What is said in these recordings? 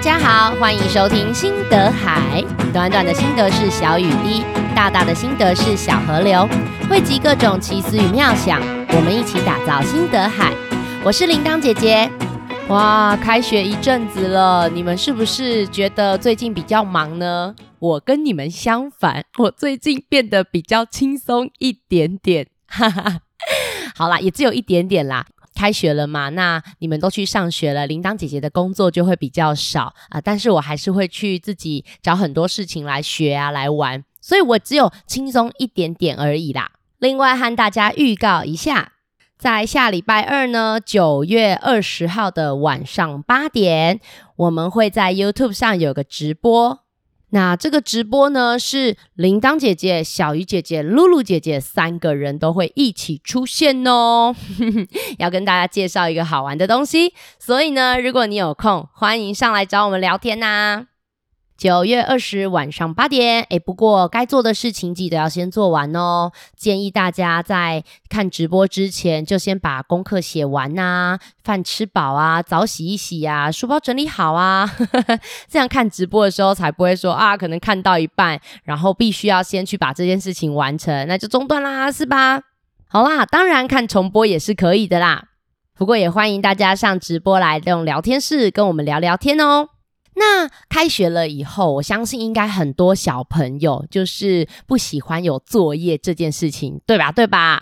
大家好，欢迎收听心得海。短短的心得是小雨滴，大大的心得是小河流，汇集各种奇思与妙想，我们一起打造心得海。我是铃铛姐姐。哇，开学一阵子了，你们是不是觉得最近比较忙呢？我跟你们相反，我最近变得比较轻松一点点。哈哈，好啦，也只有一点点啦。开学了嘛，那你们都去上学了，铃铛姐姐的工作就会比较少啊，但是我还是会去自己找很多事情来学啊，来玩，所以我只有轻松一点点而已啦。另外和大家预告一下，在下礼拜二呢，九月二十号的晚上八点，我们会在 YouTube 上有个直播。那这个直播呢，是铃铛姐姐、小鱼姐姐、露露姐姐三个人都会一起出现哦，要跟大家介绍一个好玩的东西。所以呢，如果你有空，欢迎上来找我们聊天呐。九月二十晚上八点，诶，不过该做的事情记得要先做完哦。建议大家在看直播之前，就先把功课写完呐，饭吃饱啊，澡洗一洗啊，书包整理好啊，这样看直播的时候才不会说啊，可能看到一半，然后必须要先去把这件事情完成，那就中断啦，是吧？好啦，当然看重播也是可以的啦。不过也欢迎大家上直播来用聊天室跟我们聊聊天哦。那开学了以后，我相信应该很多小朋友就是不喜欢有作业这件事情，对吧？对吧？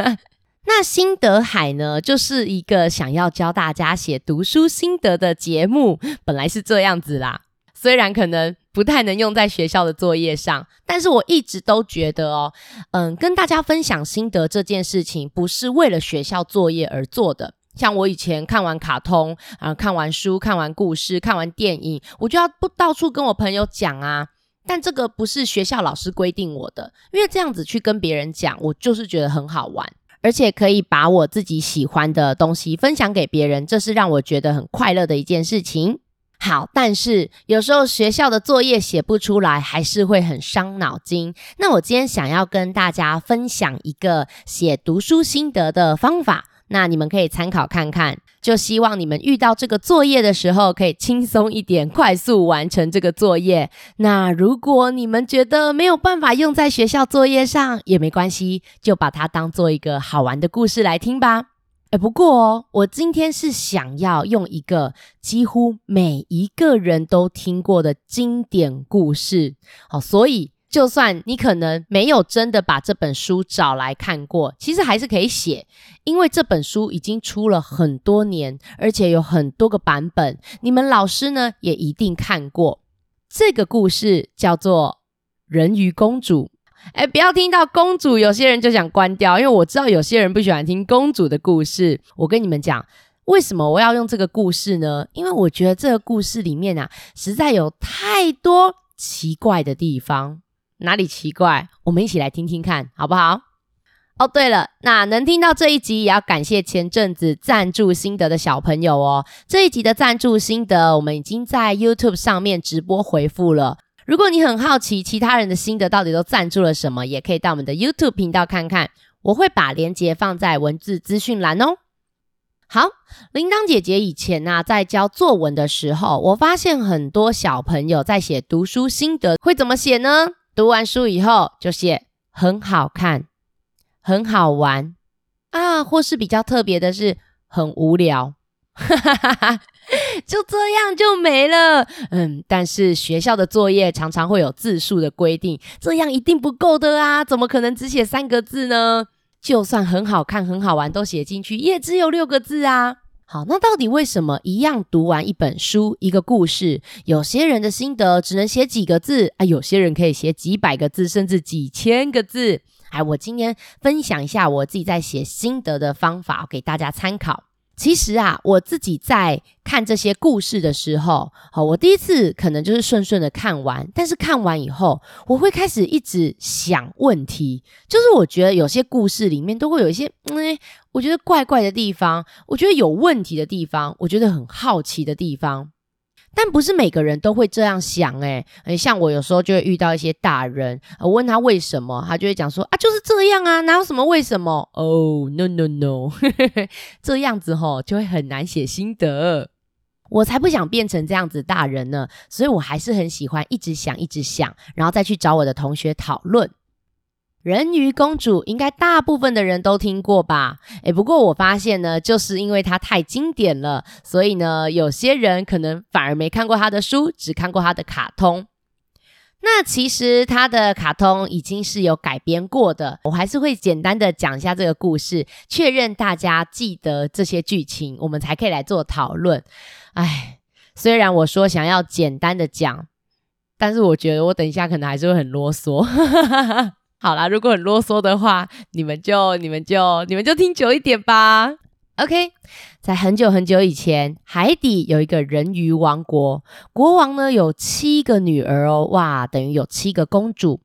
那心得海呢，就是一个想要教大家写读书心得的节目，本来是这样子啦。虽然可能不太能用在学校的作业上，但是我一直都觉得哦，嗯，跟大家分享心得这件事情，不是为了学校作业而做的。像我以前看完卡通啊，看完书，看完故事，看完电影，我就要不到处跟我朋友讲啊。但这个不是学校老师规定我的，因为这样子去跟别人讲，我就是觉得很好玩，而且可以把我自己喜欢的东西分享给别人，这是让我觉得很快乐的一件事情。好，但是有时候学校的作业写不出来，还是会很伤脑筋。那我今天想要跟大家分享一个写读书心得的方法。那你们可以参考看看，就希望你们遇到这个作业的时候可以轻松一点，快速完成这个作业。那如果你们觉得没有办法用在学校作业上也没关系，就把它当做一个好玩的故事来听吧。诶，不过哦，我今天是想要用一个几乎每一个人都听过的经典故事，好，所以。就算你可能没有真的把这本书找来看过，其实还是可以写，因为这本书已经出了很多年，而且有很多个版本。你们老师呢也一定看过。这个故事叫做《人鱼公主》。哎，不要听到公主，有些人就想关掉，因为我知道有些人不喜欢听公主的故事。我跟你们讲，为什么我要用这个故事呢？因为我觉得这个故事里面啊，实在有太多奇怪的地方。哪里奇怪？我们一起来听听看，好不好？哦，对了，那能听到这一集，也要感谢前阵子赞助心得的小朋友哦。这一集的赞助心得，我们已经在 YouTube 上面直播回复了。如果你很好奇其他人的心得到底都赞助了什么，也可以到我们的 YouTube 频道看看，我会把链接放在文字资讯栏哦。好，铃铛姐姐以前啊，在教作文的时候，我发现很多小朋友在写读书心得，会怎么写呢？读完书以后就写很好看、很好玩啊，或是比较特别的是很无聊，哈哈哈，就这样就没了。嗯，但是学校的作业常常会有字数的规定，这样一定不够的啊，怎么可能只写三个字呢？就算很好看、很好玩都写进去，也只有六个字啊。好，那到底为什么一样读完一本书、一个故事，有些人的心得只能写几个字啊，有些人可以写几百个字，甚至几千个字？哎，我今天分享一下我自己在写心得的方法，给大家参考。其实啊，我自己在看这些故事的时候，好，我第一次可能就是顺顺的看完，但是看完以后，我会开始一直想问题，就是我觉得有些故事里面都会有一些，嗯，我觉得怪怪的地方，我觉得有问题的地方，我觉得很好奇的地方。但不是每个人都会这样想诶，诶，像我有时候就会遇到一些大人，我问他为什么，他就会讲说啊，就是这样啊，哪有什么为什么？哦，oh，no no no，这样子吼就会很难写心得。我才不想变成这样子大人呢，所以我还是很喜欢一直想，一直想，然后再去找我的同学讨论。人鱼公主应该大部分的人都听过吧？诶，不过我发现呢，就是因为它太经典了，所以呢，有些人可能反而没看过他的书，只看过他的卡通。那其实他的卡通已经是有改编过的，我还是会简单的讲一下这个故事，确认大家记得这些剧情，我们才可以来做讨论。哎，虽然我说想要简单的讲，但是我觉得我等一下可能还是会很啰嗦。好啦，如果很啰嗦的话，你们就、你们就、你们就听久一点吧。OK，在很久很久以前，海底有一个人鱼王国，国王呢有七个女儿哦，哇，等于有七个公主。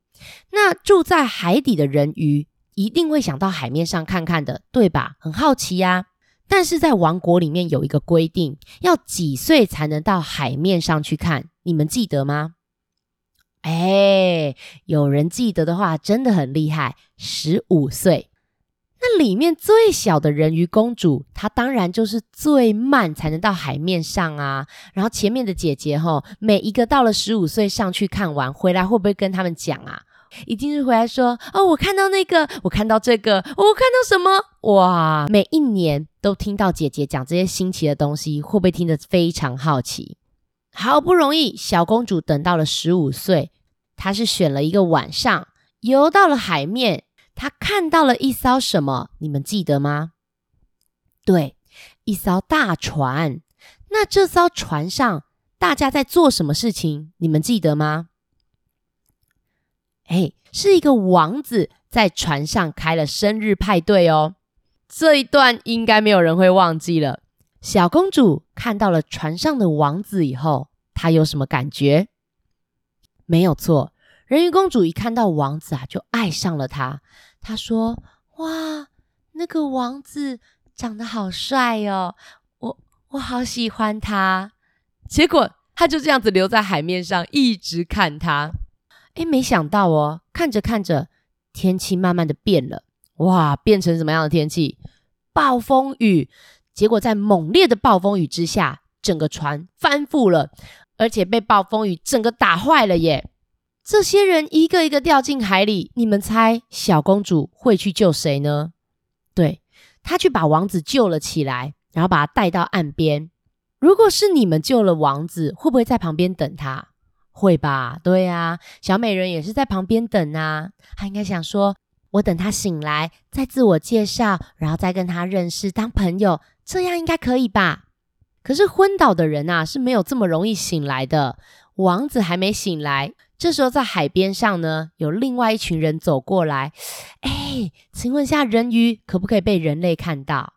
那住在海底的人鱼一定会想到海面上看看的，对吧？很好奇呀。但是在王国里面有一个规定，要几岁才能到海面上去看？你们记得吗？哎，有人记得的话，真的很厉害，十五岁。那里面最小的人鱼公主，她当然就是最慢才能到海面上啊。然后前面的姐姐吼，每一个到了十五岁上去看完回来，会不会跟他们讲啊？一定是回来说哦，我看到那个，我看到这个，我看到什么？哇！每一年都听到姐姐讲这些新奇的东西，会不会听得非常好奇？好不容易小公主等到了十五岁，她是选了一个晚上，游到了海面。她看到了一艘什么？你们记得吗？对，一艘大船。那这艘船上大家在做什么事情？你们记得吗？哎，是一个王子在船上开了生日派对哦。这一段应该没有人会忘记了。小公主看到了船上的王子以后，她有什么感觉？没有错，人鱼公主一看到王子啊，就爱上了他。她说：“哇，那个王子长得好帅哦，我我好喜欢他。”结果他就这样子留在海面上，一直看他。诶，没想到哦，看着看着，天气慢慢的变了。哇，变成什么样的天气？暴风雨。结果在猛烈的暴风雨之下，整个船翻覆了，而且被暴风雨整个打坏了耶。这些人一个一个掉进海里，你们猜小公主会去救谁呢？对，她去把王子救了起来，然后把他带到岸边。如果是你们救了王子，会不会在旁边等他？会吧？对啊，小美人也是在旁边等啊。她应该想说，我等他醒来，再自我介绍，然后再跟他认识当朋友，这样应该可以吧？可是昏倒的人啊，是没有这么容易醒来的。王子还没醒来。这时候，在海边上呢，有另外一群人走过来。哎，请问一下，人鱼可不可以被人类看到？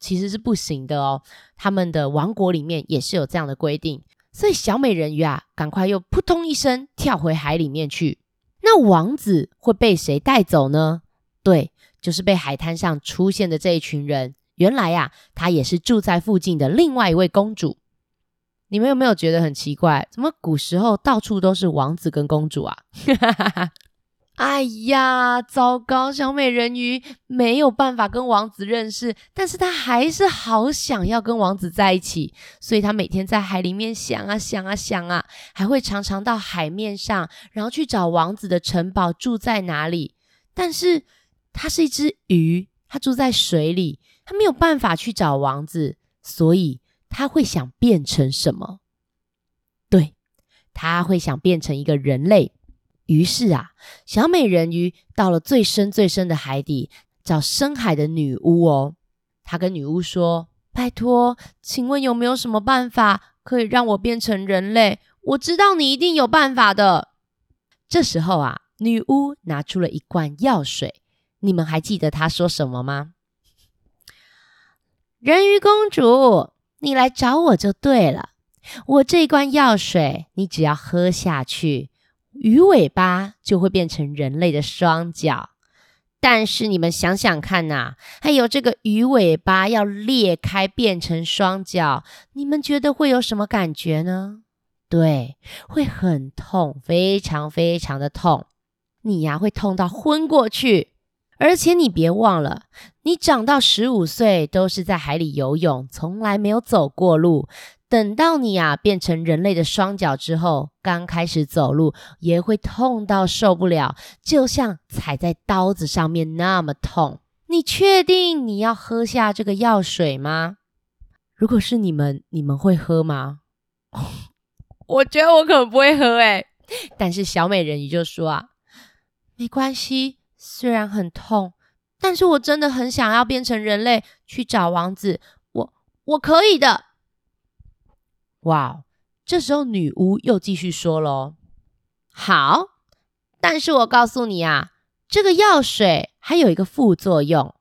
其实是不行的哦。他们的王国里面也是有这样的规定。所以小美人鱼啊，赶快又扑通一声跳回海里面去。那王子会被谁带走呢？对，就是被海滩上出现的这一群人。原来呀，她也是住在附近的另外一位公主。你们有没有觉得很奇怪？怎么古时候到处都是王子跟公主啊？哎呀，糟糕！小美人鱼没有办法跟王子认识，但是她还是好想要跟王子在一起，所以她每天在海里面想啊想啊想啊，还会常常到海面上，然后去找王子的城堡住在哪里。但是她是一只鱼，她住在水里，他没有办法去找王子，所以。他会想变成什么？对，他会想变成一个人类。于是啊，小美人鱼到了最深最深的海底，找深海的女巫哦。她跟女巫说：“拜托，请问有没有什么办法可以让我变成人类？我知道你一定有办法的。”这时候啊，女巫拿出了一罐药水。你们还记得她说什么吗？人鱼公主。你来找我就对了。我这一罐药水，你只要喝下去，鱼尾巴就会变成人类的双脚。但是你们想想看呐，还有这个鱼尾巴要裂开变成双脚，你们觉得会有什么感觉呢？对，会很痛，非常非常的痛。你呀，会痛到昏过去。而且你别忘了，你长到十五岁都是在海里游泳，从来没有走过路。等到你啊变成人类的双脚之后，刚开始走路也会痛到受不了，就像踩在刀子上面那么痛。你确定你要喝下这个药水吗？如果是你们，你们会喝吗？我觉得我可能不会喝诶。但是小美人鱼就说啊，没关系，虽然很痛，但是我真的很想要变成人类去找王子，我我可以的。哇，这时候女巫又继续说喽，好，但是我告诉你啊，这个药水。还有一个副作用，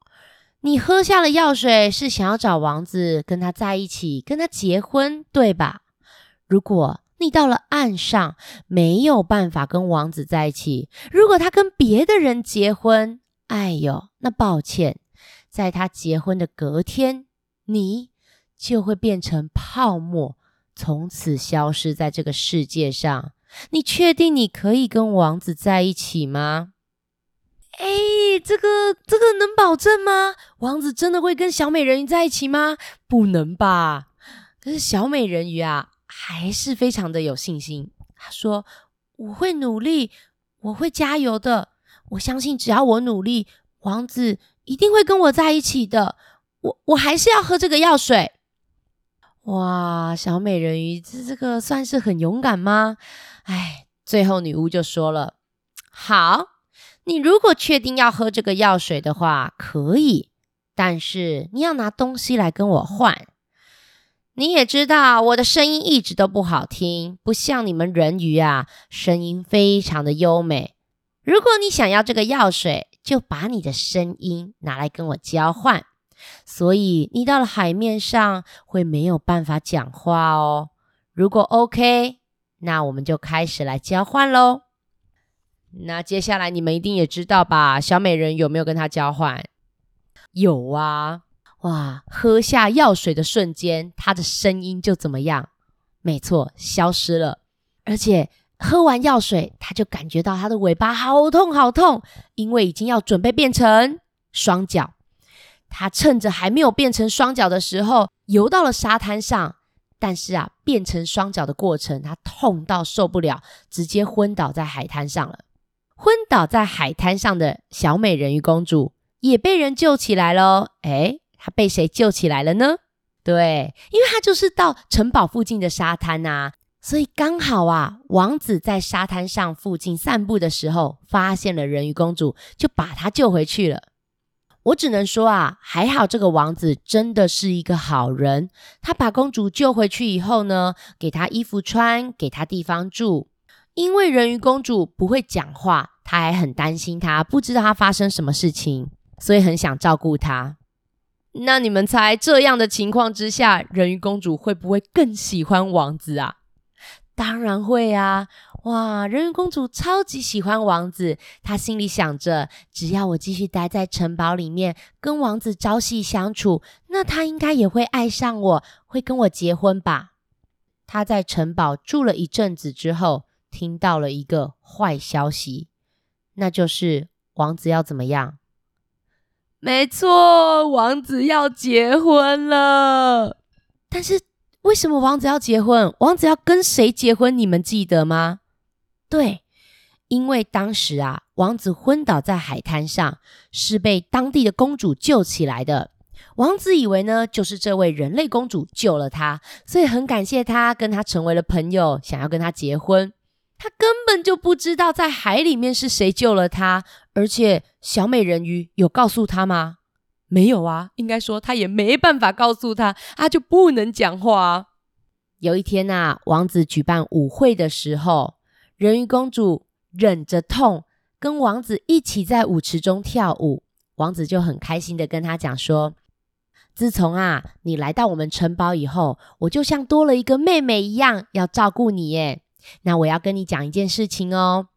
你喝下了药水是想要找王子跟他在一起，跟他结婚，对吧？如果你到了岸上没有办法跟王子在一起，如果他跟别的人结婚，哎呦，那抱歉，在他结婚的隔天，你就会变成泡沫，从此消失在这个世界上。你确定你可以跟王子在一起吗？哎，这个这个能保证吗？王子真的会跟小美人鱼在一起吗？不能吧。可是小美人鱼啊，还是非常的有信心。他说：“我会努力，我会加油的。我相信只要我努力，王子一定会跟我在一起的。我我还是要喝这个药水。”哇，小美人鱼这这个算是很勇敢吗？哎，最后女巫就说了：“好。”你如果确定要喝这个药水的话，可以，但是你要拿东西来跟我换。你也知道我的声音一直都不好听，不像你们人鱼啊，声音非常的优美。如果你想要这个药水，就把你的声音拿来跟我交换。所以你到了海面上会没有办法讲话哦。如果 OK，那我们就开始来交换喽。那接下来你们一定也知道吧？小美人有没有跟他交换？有啊！哇，喝下药水的瞬间，他的声音就怎么样？没错，消失了。而且喝完药水，他就感觉到他的尾巴好痛好痛，因为已经要准备变成双脚。他趁着还没有变成双脚的时候，游到了沙滩上。但是啊，变成双脚的过程，他痛到受不了，直接昏倒在海滩上了。昏倒在海滩上的小美人鱼公主也被人救起来了。诶，他被谁救起来了呢？对，因为他就是到城堡附近的沙滩啊，所以刚好啊，王子在沙滩上附近散步的时候，发现了人鱼公主，就把她救回去了。我只能说啊，还好这个王子真的是一个好人，他把公主救回去以后呢，给她衣服穿，给她地方住。因为人鱼公主不会讲话，他还很担心她，不知道她发生什么事情，所以很想照顾她。那你们猜，这样的情况之下，人鱼公主会不会更喜欢王子啊？当然会啊！哇，人鱼公主超级喜欢王子，她心里想着，只要我继续待在城堡里面，跟王子朝夕相处，那他应该也会爱上我，会跟我结婚吧？她在城堡住了一阵子之后，听到了一个坏消息，那就是王子要怎么样？没错，王子要结婚了。但是为什么王子要结婚？王子要跟谁结婚？你们记得吗？对，因为当时啊，王子昏倒在海滩上，是被当地的公主救起来的。王子以为呢，就是这位人类公主救了他，所以很感谢他，跟他成为了朋友，想要跟他结婚。他根本就不知道在海里面是谁救了他，而且小美人鱼有告诉他吗？没有啊，应该说他也没办法告诉他，他就不能讲话啊。有一天啊，王子举办舞会的时候，人鱼公主忍着痛跟王子一起在舞池中跳舞，王子就很开心的跟他讲说：“自从啊你来到我们城堡以后，我就像多了一个妹妹一样，要照顾你耶。”那我要跟你讲一件事情哦，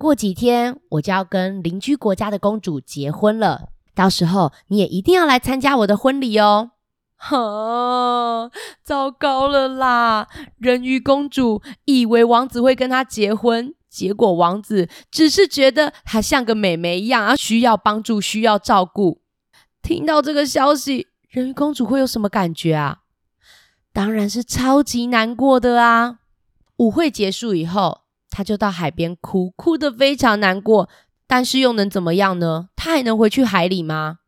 过几天我就要跟邻居国家的公主结婚了，到时候你也一定要来参加我的婚礼哦。哈，糟糕了啦！人鱼公主以为王子会跟她结婚，结果王子只是觉得她像个妹妹一样啊，需要帮助，需要照顾。听到这个消息，人鱼公主会有什么感觉啊？当然是超级难过的啊。舞会结束以后，他就到海边哭，哭得非常难过。但是又能怎么样呢？他还能回去海里吗？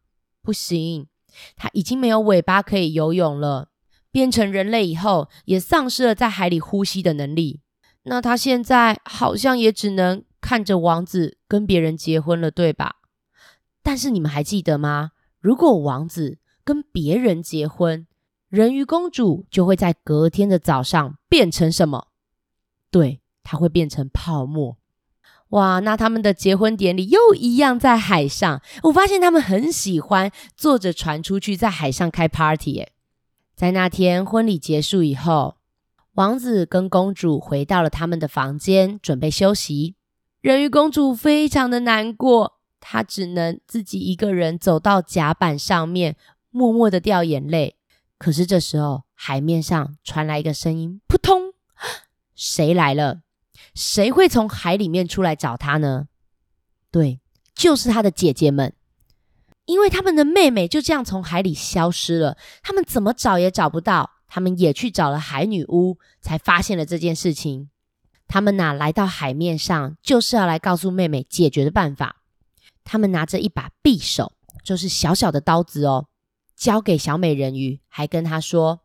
不行，他已经没有尾巴可以游泳了。变成人类以后，也丧失了在海里呼吸的能力。那他现在好像也只能看着王子跟别人结婚了，对吧？但是你们还记得吗？如果王子跟别人结婚，人鱼公主就会在隔天的早上变成什么？对，它会变成泡沫。哇，那他们的结婚典礼又一样在海上。我发现他们很喜欢坐着船出去，在海上开 party 耶。在那天婚礼结束以后。王子跟公主回到了他们的房间，准备休息。人鱼公主非常的难过，她只能自己一个人走到甲板上面，默默的掉眼泪。可是这时候，海面上传来一个声音：“扑通！谁来了？谁会从海里面出来找她呢？”对，就是她的姐姐们，因为他们的妹妹就这样从海里消失了，他们怎么找也找不到。他们也去找了海女巫，才发现了这件事情。他们呐，来到海面上，就是要来告诉妹妹解决的办法。他们拿着一把匕首，就是小小的刀子哦，交给小美人鱼，还跟她说：“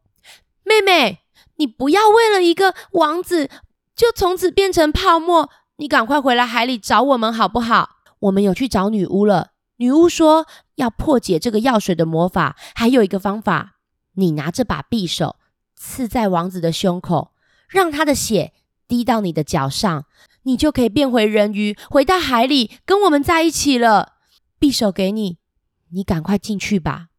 妹妹，你不要为了一个王子，就从此变成泡沫。你赶快回来海里找我们好不好？我们有去找女巫了。女巫说要破解这个药水的魔法，还有一个方法。”你拿这把匕首刺在王子的胸口，让他的血滴到你的脚上，你就可以变回人鱼，回到海里跟我们在一起了。匕首给你，你赶快进去吧。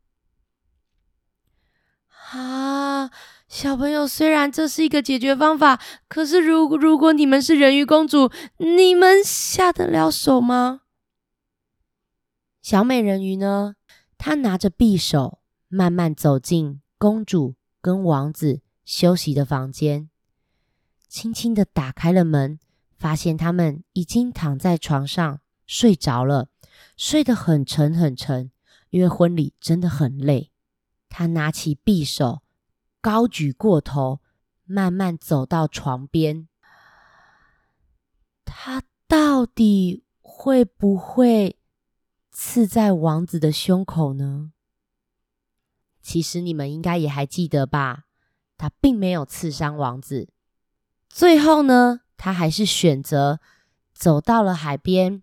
啊，小朋友，虽然这是一个解决方法，可是如如果你们是人鱼公主，你们下得了手吗？小美人鱼呢？她拿着匕首，慢慢走进。公主跟王子休息的房间，轻轻的打开了门，发现他们已经躺在床上睡着了，睡得很沉很沉，因为婚礼真的很累。她拿起匕首，高举过头，慢慢走到床边。他到底会不会刺在王子的胸口呢？其实你们应该也还记得吧？他并没有刺伤王子。最后呢，他还是选择走到了海边，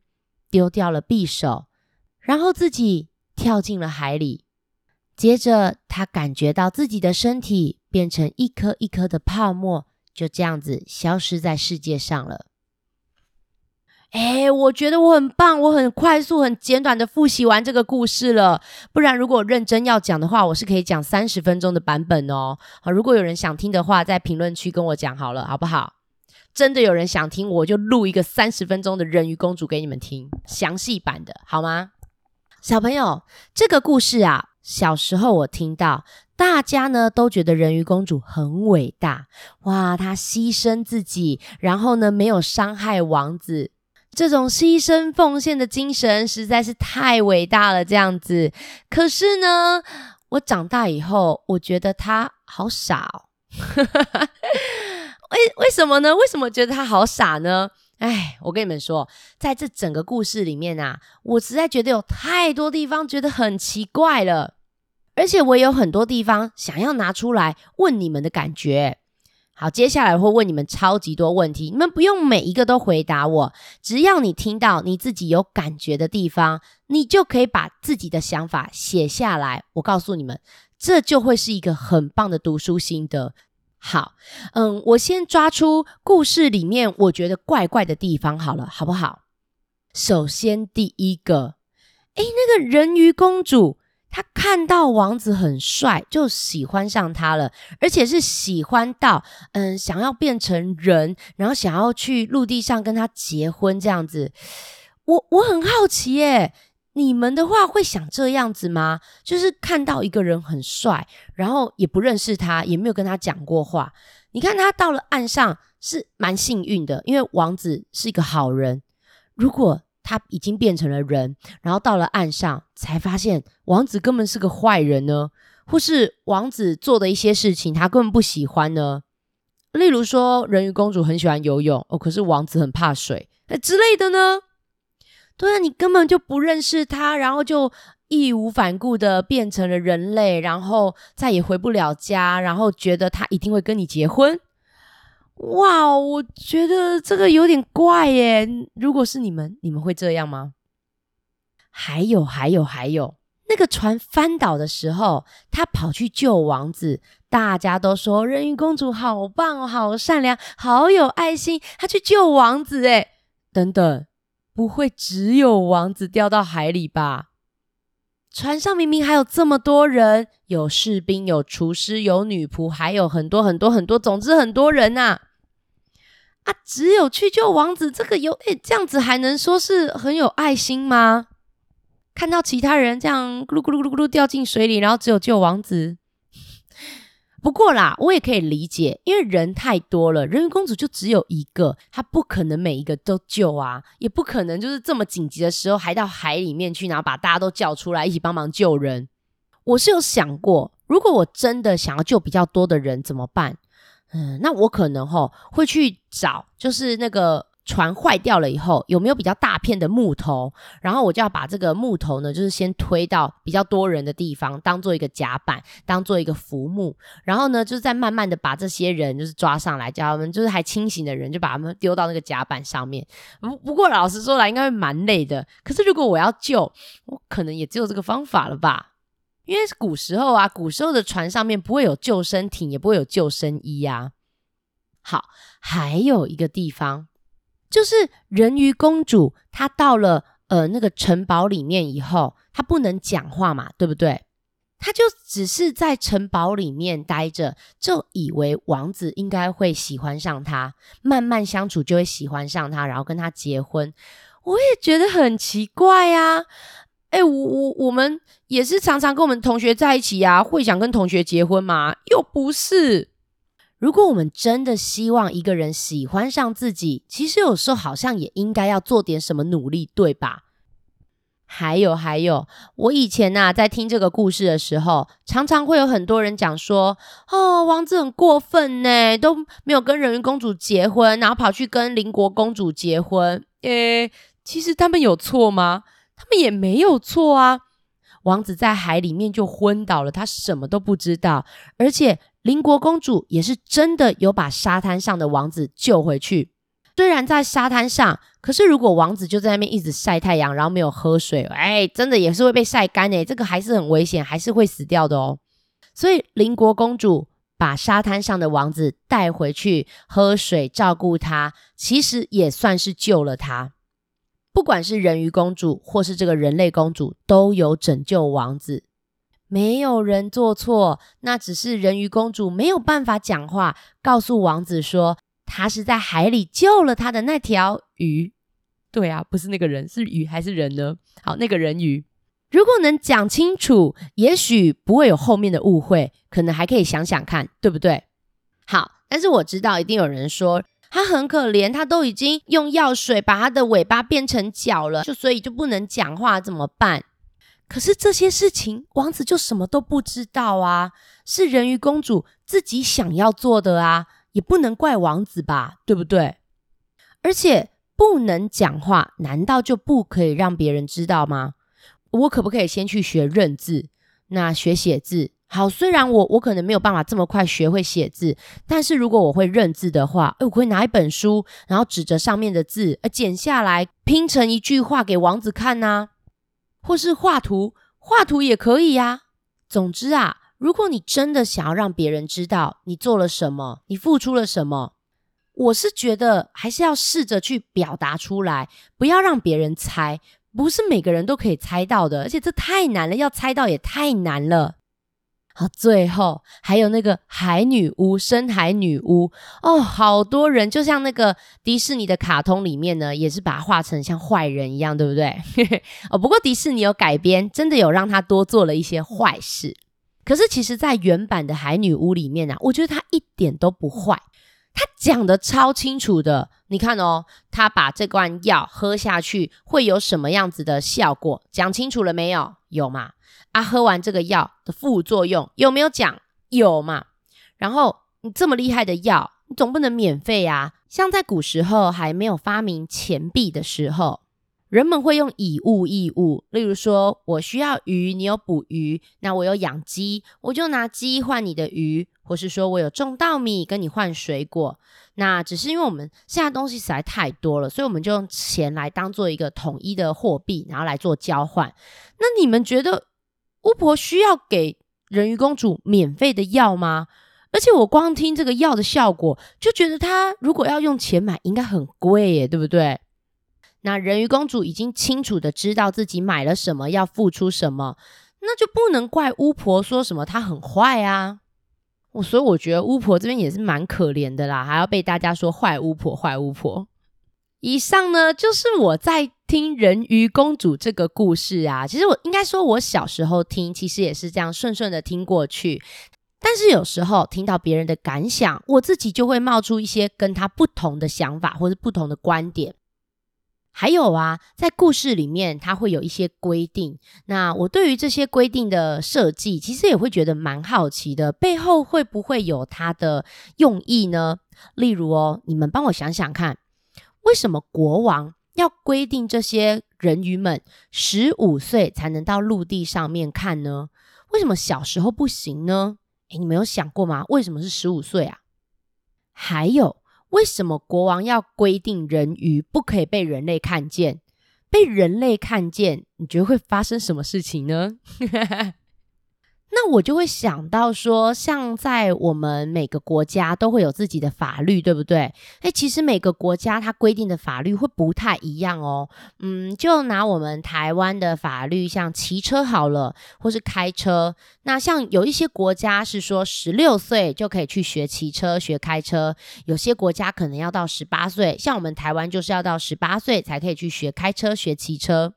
丢掉了匕首，然后自己跳进了海里。接着，他感觉到自己的身体变成一颗一颗的泡沫，就这样子消失在世界上了。哎，我觉得我很棒，我很快速、很简短的复习完这个故事了。不然，如果认真要讲的话，我是可以讲三十分钟的版本哦。好，如果有人想听的话，在评论区跟我讲好了，好不好？真的有人想听，我就录一个三十分钟的人鱼公主给你们听，详细版的，好吗？小朋友，这个故事啊，小时候我听到，大家呢都觉得人鱼公主很伟大，哇，她牺牲自己，然后呢没有伤害王子。这种牺牲奉献的精神实在是太伟大了，这样子。可是呢，我长大以后，我觉得他好傻哦。为为什么呢？为什么觉得他好傻呢？哎，我跟你们说，在这整个故事里面啊，我实在觉得有太多地方觉得很奇怪了，而且我也有很多地方想要拿出来问你们的感觉。好，接下来会问你们超级多问题，你们不用每一个都回答我，只要你听到你自己有感觉的地方，你就可以把自己的想法写下来。我告诉你们，这就会是一个很棒的读书心得。好，嗯，我先抓出故事里面我觉得怪怪的地方好了，好不好？首先第一个，诶，那个人鱼公主。他看到王子很帅，就喜欢上他了，而且是喜欢到嗯，想要变成人，然后想要去陆地上跟他结婚这样子。我我很好奇耶，你们的话会想这样子吗？就是看到一个人很帅，然后也不认识他，也没有跟他讲过话。你看他到了岸上是蛮幸运的，因为王子是一个好人。如果他已经变成了人，然后到了岸上，才发现王子根本是个坏人呢。或是王子做的一些事情，他根本不喜欢呢？例如说，人鱼公主很喜欢游泳哦，可是王子很怕水，哎之类的呢？对啊，你根本就不认识他，然后就义无反顾的变成了人类，然后再也回不了家，然后觉得他一定会跟你结婚。哇，我觉得这个有点怪耶。如果是你们，你们会这样吗？还有，还有，还有，那个船翻倒的时候，他跑去救王子，大家都说人鱼公主好棒，好善良，好有爱心，他去救王子诶。等等，不会只有王子掉到海里吧？船上明明还有这么多人，有士兵，有厨师，有女仆，还有很多很多很多，总之很多人呐、啊。啊，只有去救王子，这个有诶，这样子还能说是很有爱心吗？看到其他人这样咕噜咕噜咕噜咕噜掉进水里，然后只有救王子。不过啦，我也可以理解，因为人太多了，人鱼公主就只有一个，她不可能每一个都救啊，也不可能就是这么紧急的时候还到海里面去，然后把大家都叫出来一起帮忙救人。我是有想过，如果我真的想要救比较多的人怎么办？嗯，那我可能齁会去找，就是那个船坏掉了以后，有没有比较大片的木头，然后我就要把这个木头呢，就是先推到比较多人的地方，当做一个甲板，当做一个浮木，然后呢，就是再慢慢的把这些人就是抓上来，叫他们就是还清醒的人，就把他们丢到那个甲板上面。不不过老实说来，应该会蛮累的。可是如果我要救，我可能也只有这个方法了吧。因为古时候啊，古时候的船上面不会有救生艇，也不会有救生衣呀。好，还有一个地方，就是人鱼公主她到了呃那个城堡里面以后，她不能讲话嘛，对不对？她就只是在城堡里面待着，就以为王子应该会喜欢上她，慢慢相处就会喜欢上她，然后跟她结婚。我也觉得很奇怪呀。哎，我我我们也是常常跟我们同学在一起呀，会想跟同学结婚吗？又不是。如果我们真的希望一个人喜欢上自己，其实有时候好像也应该要做点什么努力，对吧？还有还有，我以前呐，在听这个故事的时候，常常会有很多人讲说：“哦，王子很过分呢，都没有跟人鱼公主结婚，然后跑去跟邻国公主结婚。”诶，其实他们有错吗？他们也没有错啊！王子在海里面就昏倒了，他什么都不知道。而且邻国公主也是真的有把沙滩上的王子救回去。虽然在沙滩上，可是如果王子就在那边一直晒太阳，然后没有喝水，哎，真的也是会被晒干诶，这个还是很危险，还是会死掉的哦。所以邻国公主把沙滩上的王子带回去喝水，照顾他，其实也算是救了他。不管是人鱼公主或是这个人类公主，都有拯救王子，没有人做错，那只是人鱼公主没有办法讲话，告诉王子说她是在海里救了他的那条鱼。对啊，不是那个人，是鱼还是人呢？好，那个人鱼，如果能讲清楚，也许不会有后面的误会，可能还可以想想看，对不对？好，但是我知道一定有人说。他很可怜，他都已经用药水把他的尾巴变成脚了，就所以就不能讲话，怎么办？可是这些事情王子就什么都不知道啊，是人鱼公主自己想要做的啊，也不能怪王子吧，对不对？而且不能讲话，难道就不可以让别人知道吗？我可不可以先去学认字，那学写字？好，虽然我我可能没有办法这么快学会写字，但是如果我会认字的话，诶，我会拿一本书，然后指着上面的字，呃，剪下来拼成一句话给王子看呐，或是画图，画图也可以呀。总之啊，如果你真的想要让别人知道你做了什么，你付出了什么，我是觉得还是要试着去表达出来，不要让别人猜，不是每个人都可以猜到的，而且这太难了，要猜到也太难了。好，最后还有那个海女巫，深海女巫哦，好多人就像那个迪士尼的卡通里面呢，也是把它画成像坏人一样，对不对？哦，不过迪士尼有改编，真的有让他多做了一些坏事。可是其实，在原版的海女巫里面呢、啊，我觉得她一点都不坏，他讲的超清楚的。你看哦，他把这罐药喝下去会有什么样子的效果？讲清楚了没有？有嘛？啊，喝完这个药的副作用有没有讲？有嘛？然后你这么厉害的药，你总不能免费啊？像在古时候还没有发明钱币的时候，人们会用以物易物。例如说，我需要鱼，你有捕鱼，那我有养鸡，我就拿鸡换你的鱼。或是说我有种稻米跟你换水果，那只是因为我们现在东西实在太多了，所以我们就用钱来当做一个统一的货币，然后来做交换。那你们觉得巫婆需要给人鱼公主免费的药吗？而且我光听这个药的效果，就觉得她如果要用钱买，应该很贵耶，对不对？那人鱼公主已经清楚的知道自己买了什么，要付出什么，那就不能怪巫婆说什么她很坏啊。我所以我觉得巫婆这边也是蛮可怜的啦，还要被大家说坏巫婆、坏巫婆。以上呢，就是我在听人鱼公主这个故事啊。其实我应该说，我小时候听，其实也是这样顺顺的听过去。但是有时候听到别人的感想，我自己就会冒出一些跟他不同的想法，或是不同的观点。还有啊，在故事里面，它会有一些规定。那我对于这些规定的设计，其实也会觉得蛮好奇的，背后会不会有它的用意呢？例如哦，你们帮我想想看，为什么国王要规定这些人鱼们十五岁才能到陆地上面看呢？为什么小时候不行呢？诶，你们有想过吗？为什么是十五岁啊？还有。为什么国王要规定人鱼不可以被人类看见？被人类看见，你觉得会发生什么事情呢？那我就会想到说，像在我们每个国家都会有自己的法律，对不对？诶，其实每个国家它规定的法律会不太一样哦。嗯，就拿我们台湾的法律，像骑车好了，或是开车。那像有一些国家是说十六岁就可以去学骑车、学开车，有些国家可能要到十八岁。像我们台湾就是要到十八岁才可以去学开车、学骑车。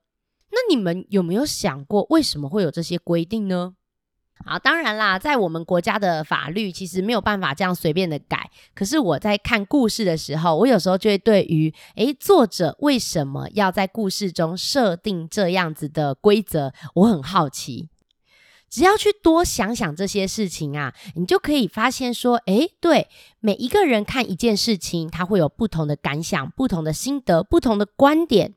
那你们有没有想过，为什么会有这些规定呢？好，当然啦，在我们国家的法律其实没有办法这样随便的改。可是我在看故事的时候，我有时候就会对于，诶，作者为什么要在故事中设定这样子的规则，我很好奇。只要去多想想这些事情啊，你就可以发现说，诶，对，每一个人看一件事情，他会有不同的感想、不同的心得、不同的观点。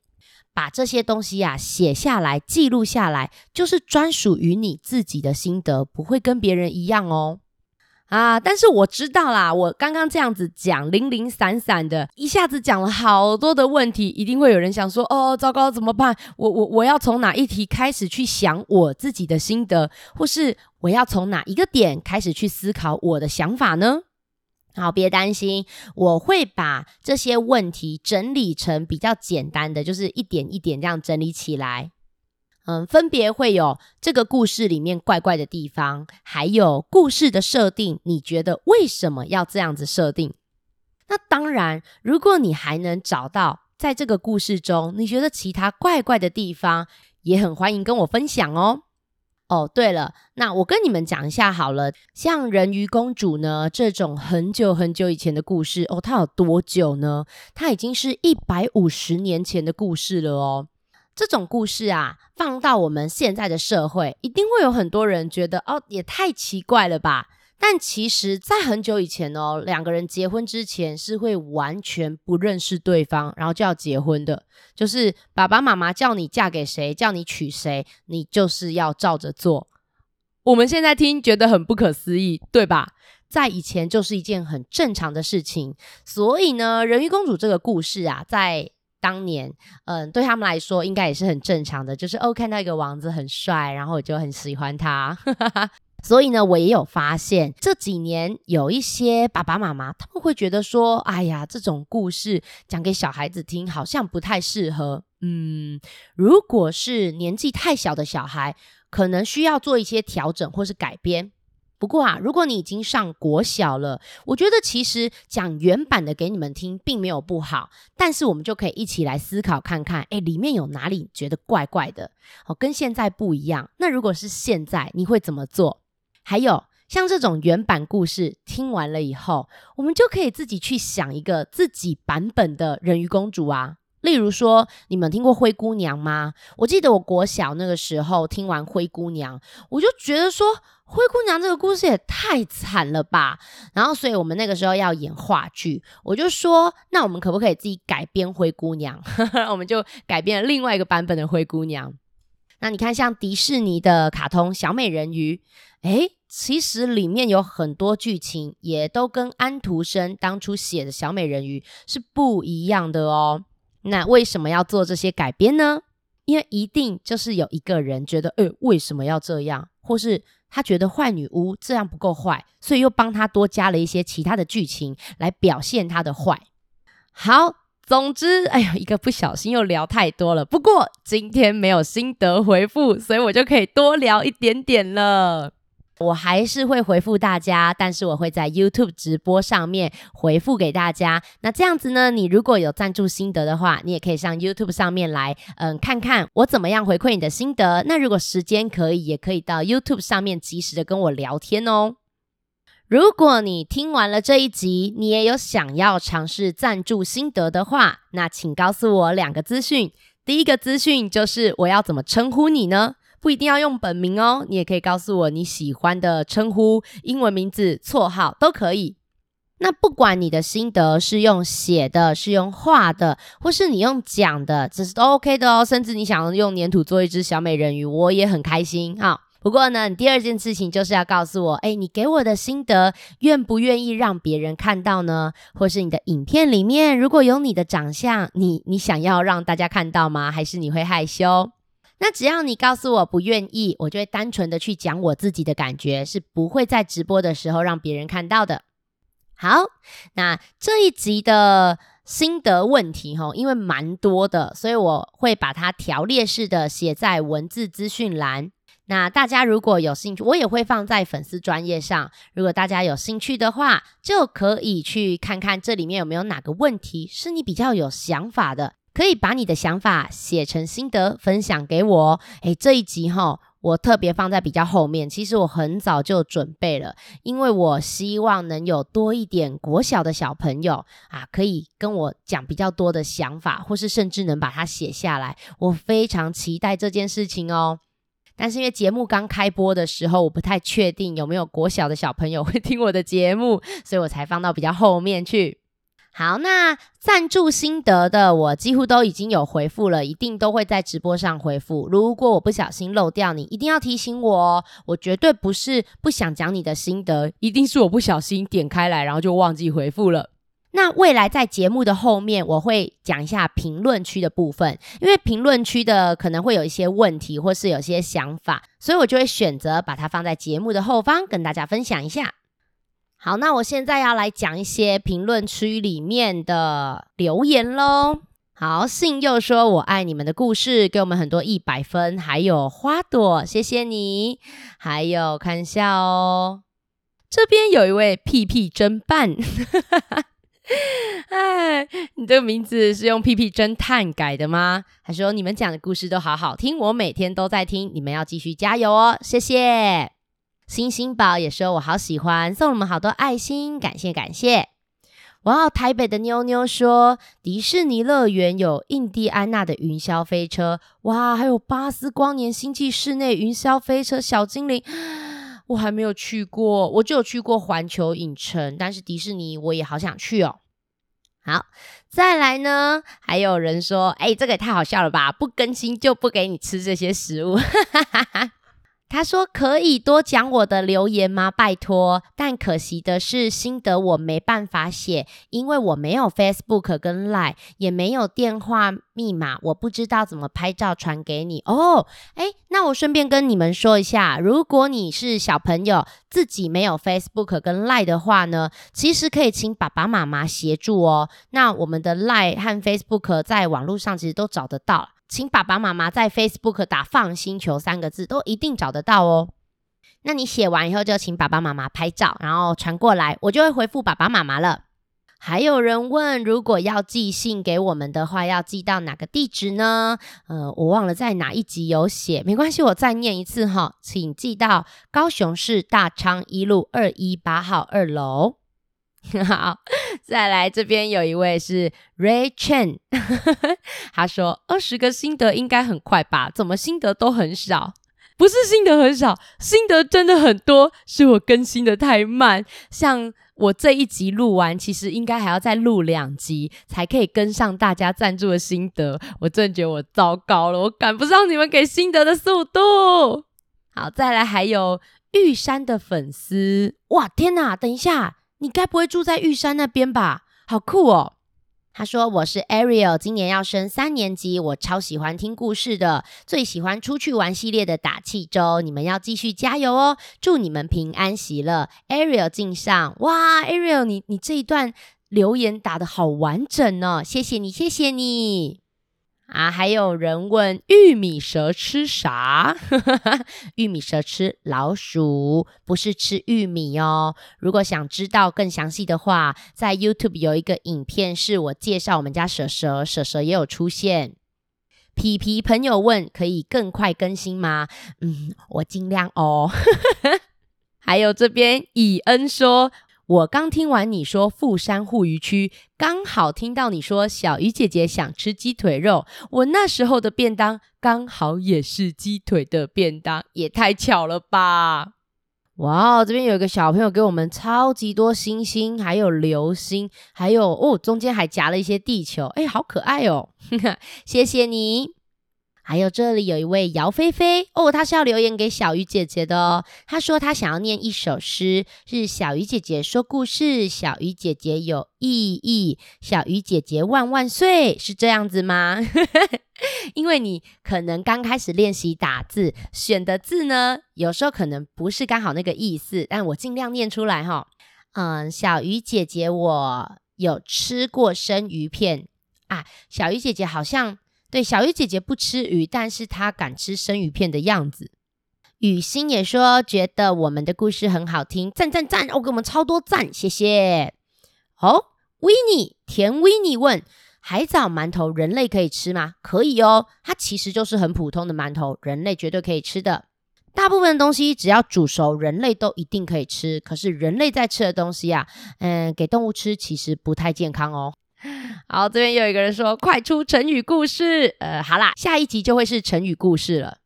把这些东西呀、啊、写下来、记录下来，就是专属于你自己的心得，不会跟别人一样哦。啊，但是我知道啦，我刚刚这样子讲零零散散的，一下子讲了好多的问题，一定会有人想说：哦，糟糕，怎么办？我我我要从哪一题开始去想我自己的心得，或是我要从哪一个点开始去思考我的想法呢？好，别担心，我会把这些问题整理成比较简单的，就是一点一点这样整理起来。嗯，分别会有这个故事里面怪怪的地方，还有故事的设定，你觉得为什么要这样子设定？那当然，如果你还能找到在这个故事中你觉得其他怪怪的地方，也很欢迎跟我分享哦。哦，对了，那我跟你们讲一下好了。像人鱼公主呢，这种很久很久以前的故事，哦，它有多久呢？它已经是一百五十年前的故事了哦。这种故事啊，放到我们现在的社会，一定会有很多人觉得，哦，也太奇怪了吧。但其实，在很久以前哦，两个人结婚之前是会完全不认识对方，然后就要结婚的。就是爸爸妈妈叫你嫁给谁，叫你娶谁，你就是要照着做。我们现在听觉得很不可思议，对吧？在以前就是一件很正常的事情。所以呢，人鱼公主这个故事啊，在当年，嗯，对他们来说应该也是很正常的。就是哦，看到一个王子很帅，然后我就很喜欢他。所以呢，我也有发现这几年有一些爸爸妈妈，他们会觉得说：“哎呀，这种故事讲给小孩子听，好像不太适合。”嗯，如果是年纪太小的小孩，可能需要做一些调整或是改编。不过啊，如果你已经上国小了，我觉得其实讲原版的给你们听，并没有不好。但是我们就可以一起来思考看看，诶，里面有哪里觉得怪怪的？哦，跟现在不一样。那如果是现在，你会怎么做？还有像这种原版故事听完了以后，我们就可以自己去想一个自己版本的人鱼公主啊。例如说，你们听过灰姑娘吗？我记得我国小那个时候听完灰姑娘，我就觉得说，灰姑娘这个故事也太惨了吧。然后，所以我们那个时候要演话剧，我就说，那我们可不可以自己改编灰姑娘？我们就改编了另外一个版本的灰姑娘。那你看，像迪士尼的卡通小美人鱼，诶，其实里面有很多剧情也都跟安徒生当初写的小美人鱼是不一样的哦。那为什么要做这些改编呢？因为一定就是有一个人觉得，诶，为什么要这样？或是他觉得坏女巫这样不够坏，所以又帮他多加了一些其他的剧情来表现他的坏。好，总之，哎呀，一个不小心又聊太多了。不过今天没有心得回复，所以我就可以多聊一点点了。我还是会回复大家，但是我会在 YouTube 直播上面回复给大家。那这样子呢，你如果有赞助心得的话，你也可以上 YouTube 上面来，嗯，看看我怎么样回馈你的心得。那如果时间可以，也可以到 YouTube 上面及时的跟我聊天哦。如果你听完了这一集，你也有想要尝试赞助心得的话，那请告诉我两个资讯。第一个资讯就是我要怎么称呼你呢？不一定要用本名哦，你也可以告诉我你喜欢的称呼、英文名字、绰号都可以。那不管你的心得是用写的、是用画的，或是你用讲的，这是都 OK 的哦。甚至你想用黏土做一只小美人鱼，我也很开心哈。不过呢，你第二件事情就是要告诉我，诶，你给我的心得愿不愿意让别人看到呢？或是你的影片里面如果有你的长相，你你想要让大家看到吗？还是你会害羞？那只要你告诉我不愿意，我就会单纯的去讲我自己的感觉，是不会在直播的时候让别人看到的。好，那这一集的心得问题齁，因为蛮多的，所以我会把它条列式的写在文字资讯栏。那大家如果有兴趣，我也会放在粉丝专页上。如果大家有兴趣的话，就可以去看看这里面有没有哪个问题是你比较有想法的。可以把你的想法写成心得分享给我。诶，这一集哈，我特别放在比较后面。其实我很早就准备了，因为我希望能有多一点国小的小朋友啊，可以跟我讲比较多的想法，或是甚至能把它写下来。我非常期待这件事情哦。但是因为节目刚开播的时候，我不太确定有没有国小的小朋友 会听我的节目，所以我才放到比较后面去。好，那赞助心得的我几乎都已经有回复了，一定都会在直播上回复。如果我不小心漏掉你，一定要提醒我哦。我绝对不是不想讲你的心得，一定是我不小心点开来，然后就忘记回复了。那未来在节目的后面，我会讲一下评论区的部分，因为评论区的可能会有一些问题，或是有些想法，所以我就会选择把它放在节目的后方，跟大家分享一下。好，那我现在要来讲一些评论区里面的留言喽。好，信又说我爱你们的故事，给我们很多一百分，还有花朵，谢谢你。还有看一下哦，这边有一位屁屁侦办，哎，你这个名字是用屁屁侦探改的吗？还说你们讲的故事都好好听，我每天都在听，你们要继续加油哦，谢谢。星星宝也说：“我好喜欢，送我们好多爱心，感谢感谢。”哇，台北的妞妞说：“迪士尼乐园有印第安纳的云霄飞车，哇，还有巴斯光年星际室内云霄飞车小精灵，我还没有去过，我就有去过环球影城，但是迪士尼我也好想去哦。”好，再来呢，还有人说：“哎，这个也太好笑了吧！不更新就不给你吃这些食物。”哈哈哈哈他说：“可以多讲我的留言吗？拜托。但可惜的是，心得我没办法写，因为我没有 Facebook 跟 Line，也没有电话密码，我不知道怎么拍照传给你。哦，诶，那我顺便跟你们说一下，如果你是小朋友，自己没有 Facebook 跟 Line 的话呢，其实可以请爸爸妈妈协助哦。那我们的 Line 和 Facebook 在网络上其实都找得到。”请爸爸妈妈在 Facebook 打“放心球”三个字，都一定找得到哦。那你写完以后，就请爸爸妈妈拍照，然后传过来，我就会回复爸爸妈妈了。还有人问，如果要寄信给我们的话，要寄到哪个地址呢？呃，我忘了在哪一集有写，没关系，我再念一次哈，请寄到高雄市大昌一路二一八号二楼。好，再来这边有一位是 Ray Chen，他说二十个心得应该很快吧？怎么心得都很少？不是心得很少，心得真的很多，是我更新的太慢。像我这一集录完，其实应该还要再录两集，才可以跟上大家赞助的心得。我真觉得我糟糕了，我赶不上你们给心得的速度。好，再来还有玉山的粉丝，哇，天哪！等一下。你该不会住在玉山那边吧？好酷哦！他说：“我是 Ariel，今年要升三年级，我超喜欢听故事的，最喜欢出去玩系列的打气周，你们要继续加油哦！祝你们平安喜乐，Ariel 敬上。哇，Ariel，你你这一段留言打得好完整哦，谢谢你，谢谢你。”啊，还有人问玉米蛇吃啥？玉米蛇吃老鼠，不是吃玉米哦。如果想知道更详细的话，在 YouTube 有一个影片是我介绍我们家蛇蛇，蛇蛇也有出现。皮皮朋友问，可以更快更新吗？嗯，我尽量哦。还有这边以恩说。我刚听完你说富山护渔区，刚好听到你说小鱼姐姐想吃鸡腿肉，我那时候的便当刚好也是鸡腿的便当，也太巧了吧！哇哦，这边有一个小朋友给我们超级多星星，还有流星，还有哦，中间还夹了一些地球，哎，好可爱哦！谢谢你。还有这里有一位姚菲菲哦，她是要留言给小鱼姐姐的哦。她说她想要念一首诗，是小鱼姐姐说故事，小鱼姐姐有意义，小鱼姐姐万万岁，是这样子吗？因为你可能刚开始练习打字，选的字呢，有时候可能不是刚好那个意思，但我尽量念出来哈。嗯，小鱼姐姐，我有吃过生鱼片啊，小鱼姐姐好像。对，小鱼姐姐不吃鱼，但是她敢吃生鱼片的样子。雨欣也说觉得我们的故事很好听，赞赞赞！我给我们超多赞，谢谢。哦，维尼，甜维尼问：海藻馒头人类可以吃吗？可以哦，它其实就是很普通的馒头，人类绝对可以吃的。大部分的东西只要煮熟，人类都一定可以吃。可是人类在吃的东西啊，嗯，给动物吃其实不太健康哦。好，这边有一个人说：“快出成语故事。”呃，好啦，下一集就会是成语故事了。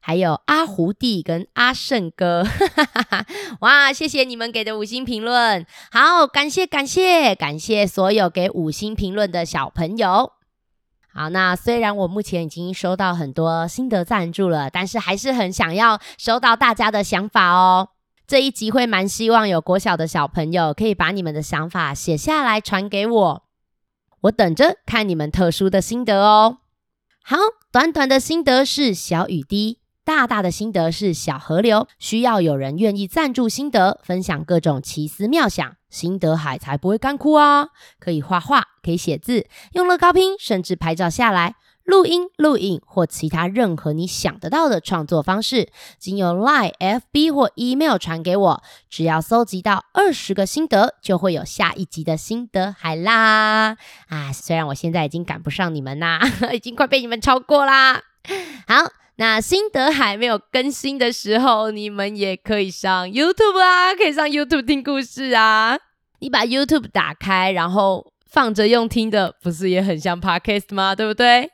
还有阿胡弟跟阿胜哥，哈哈哈，哇，谢谢你们给的五星评论。好，感谢感谢感谢所有给五星评论的小朋友。好，那虽然我目前已经收到很多心得赞助了，但是还是很想要收到大家的想法哦。这一集会蛮希望有国小的小朋友可以把你们的想法写下来传给我。我等着看你们特殊的心得哦。好，短短的心得是小雨滴，大大的心得是小河流。需要有人愿意赞助心得，分享各种奇思妙想，心得海才不会干枯哦！可以画画，可以写字，用乐高拼，甚至拍照下来。录音、录影或其他任何你想得到的创作方式，经由 Line、FB 或 Email 传给我。只要搜集到二十个心得，就会有下一集的心得海啦！啊，虽然我现在已经赶不上你们啦，已经快被你们超过啦。好，那心得海没有更新的时候，你们也可以上 YouTube 啊，可以上 YouTube 听故事啊。你把 YouTube 打开，然后。放着用听的，不是也很像 Podcast 吗？对不对？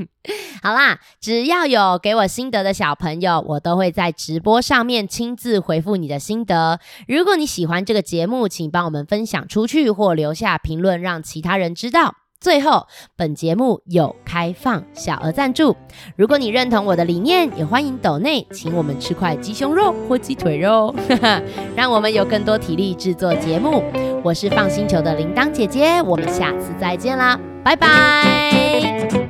好啦，只要有给我心得的小朋友，我都会在直播上面亲自回复你的心得。如果你喜欢这个节目，请帮我们分享出去或留下评论，让其他人知道。最后，本节目有开放小额赞助，如果你认同我的理念，也欢迎抖内请我们吃块鸡胸肉 或鸡腿肉，让我们有更多体力制作节目。我是放星球的铃铛姐姐，我们下次再见啦，拜拜。